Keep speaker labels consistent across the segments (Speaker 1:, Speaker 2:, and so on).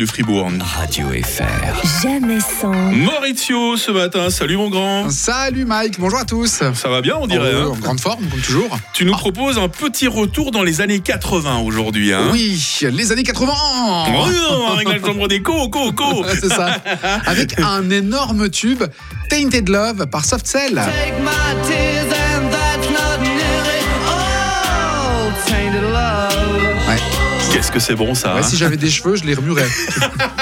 Speaker 1: de Fribourg.
Speaker 2: Radio FR.
Speaker 3: Jamais sans.
Speaker 1: Maurizio ce matin, salut mon grand.
Speaker 4: Salut Mike, bonjour à tous.
Speaker 1: Ça va bien on dirait
Speaker 4: Oh,
Speaker 1: hein
Speaker 4: En grande forme, comme toujours.
Speaker 1: Tu nous proposes un petit retour dans les années 80 aujourd'hui. Hein
Speaker 4: Oui, les années 80
Speaker 1: Oh non, avec la chambre des co, co, co.
Speaker 4: C'est ça. Avec un énorme tube, Tainted Love par Soft Cell.
Speaker 5: Take my tears
Speaker 1: Qu'est-ce que c'est bon ça
Speaker 4: Ouais,
Speaker 1: hein
Speaker 4: si j'avais des cheveux, je les remuerais.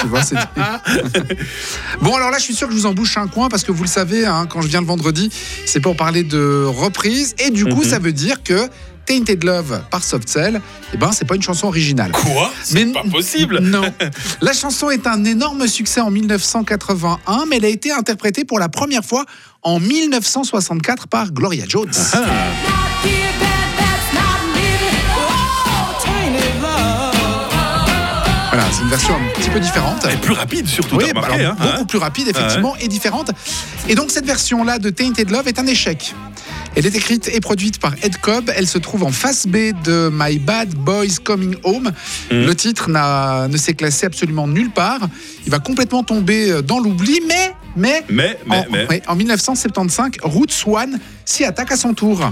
Speaker 4: tu vois, c'est Bon, alors là, je suis sûr que je vous embouche un coin parce que vous le savez, hein, quand je viens le vendredi, c'est pour parler de reprise. Et du coup,
Speaker 1: Mhm.
Speaker 4: ça veut dire que Tainted Love par Soft Cell, eh ben, c'est pas une chanson originale.
Speaker 1: Quoi? C'est
Speaker 4: Mais-
Speaker 1: pas possible.
Speaker 4: Non. La chanson est un énorme succès en 1981, mais elle a été interprétée pour la première fois en 1964 par Gloria Jones.
Speaker 1: Ah.
Speaker 4: Petit peu différente.
Speaker 1: Et plus rapide surtout,
Speaker 4: Oui, bah
Speaker 1: remarqué
Speaker 4: alors,
Speaker 1: hein
Speaker 4: beaucoup plus rapide, effectivement, et différente. Et donc, cette version-là de Tainted Love est un échec. Elle est écrite et produite par Ed Cobb. Elle se trouve en face B de My Bad Boys Coming Home.
Speaker 1: Mhm.
Speaker 4: Le titre n'a- ne s'est classé absolument nulle part. Il va complètement tomber dans l'oubli, mais, mais,
Speaker 1: Mais, mais,
Speaker 4: en,
Speaker 1: mais.
Speaker 4: en 1975, Roots One s'y attaque à son tour.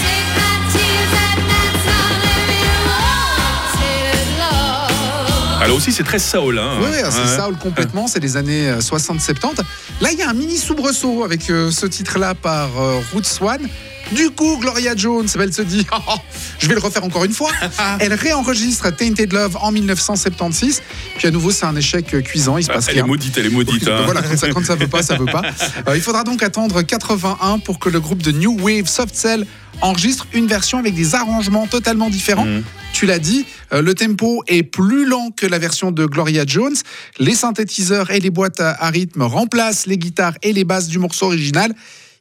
Speaker 1: Alors aussi c'est très soul. Hein
Speaker 4: Oui, c'est
Speaker 1: Ouais.
Speaker 4: ça, complètement, c'est les années euh, 60-70. Là, il y a un mini soubresaut avec euh, ce titre-là par euh, Roots One. Du coup, Gloria Jones, elle se dit, Oh, je vais le refaire encore une fois. elle réenregistre Tainted Love en 1976. Puis à nouveau, c'est un échec euh, cuisant, il se
Speaker 1: Ah,
Speaker 4: passe
Speaker 1: Elle est
Speaker 4: rien.
Speaker 1: maudite, elle est maudite. Hein.
Speaker 4: Voilà, quand ça, quand ça veut pas, ça veut pas. Euh, il faudra donc attendre 81 pour que le groupe de New Wave Soft Cell enregistre une version avec des arrangements totalement différents.
Speaker 1: Mhm.
Speaker 4: Tu l'as dit, euh, le tempo est plus lent que la version de Gloria Jones. Les synthétiseurs et les boîtes à, rythme remplacent les guitares et les basses du morceau original.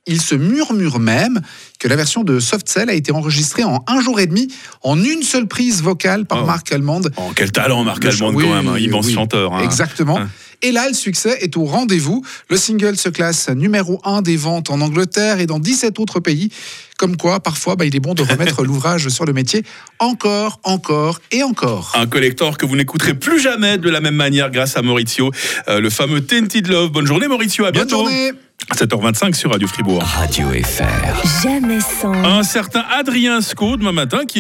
Speaker 4: Il se murmure même que la version de Soft Cell a été enregistrée en un jour et demi, en une seule prise vocale par
Speaker 1: Oh.
Speaker 4: Marc Almond.
Speaker 1: Oh, quel talent Marc Almond quand même, un
Speaker 4: oui,
Speaker 1: immense
Speaker 4: oui.
Speaker 1: chanteur. hein.
Speaker 4: Exactement.
Speaker 1: Hein.
Speaker 4: Et là, le succès est au rendez-vous. Le single se classe numéro 1 des ventes en Angleterre et dans 17 autres pays. Comme quoi, parfois, bah, il est bon de remettre l'ouvrage sur le métier encore, encore et encore.
Speaker 1: Un collector que vous n'écouterez plus jamais de la même manière grâce à Maurizio, euh, le fameux Tainted Love. Bonne journée Maurizio, à
Speaker 4: Bonne
Speaker 1: bientôt.
Speaker 4: journée
Speaker 1: 7h25 sur Radio Fribourg.
Speaker 2: Radio FR.
Speaker 3: Jamais sans.
Speaker 1: Un certain Adrien Sco demain matin qui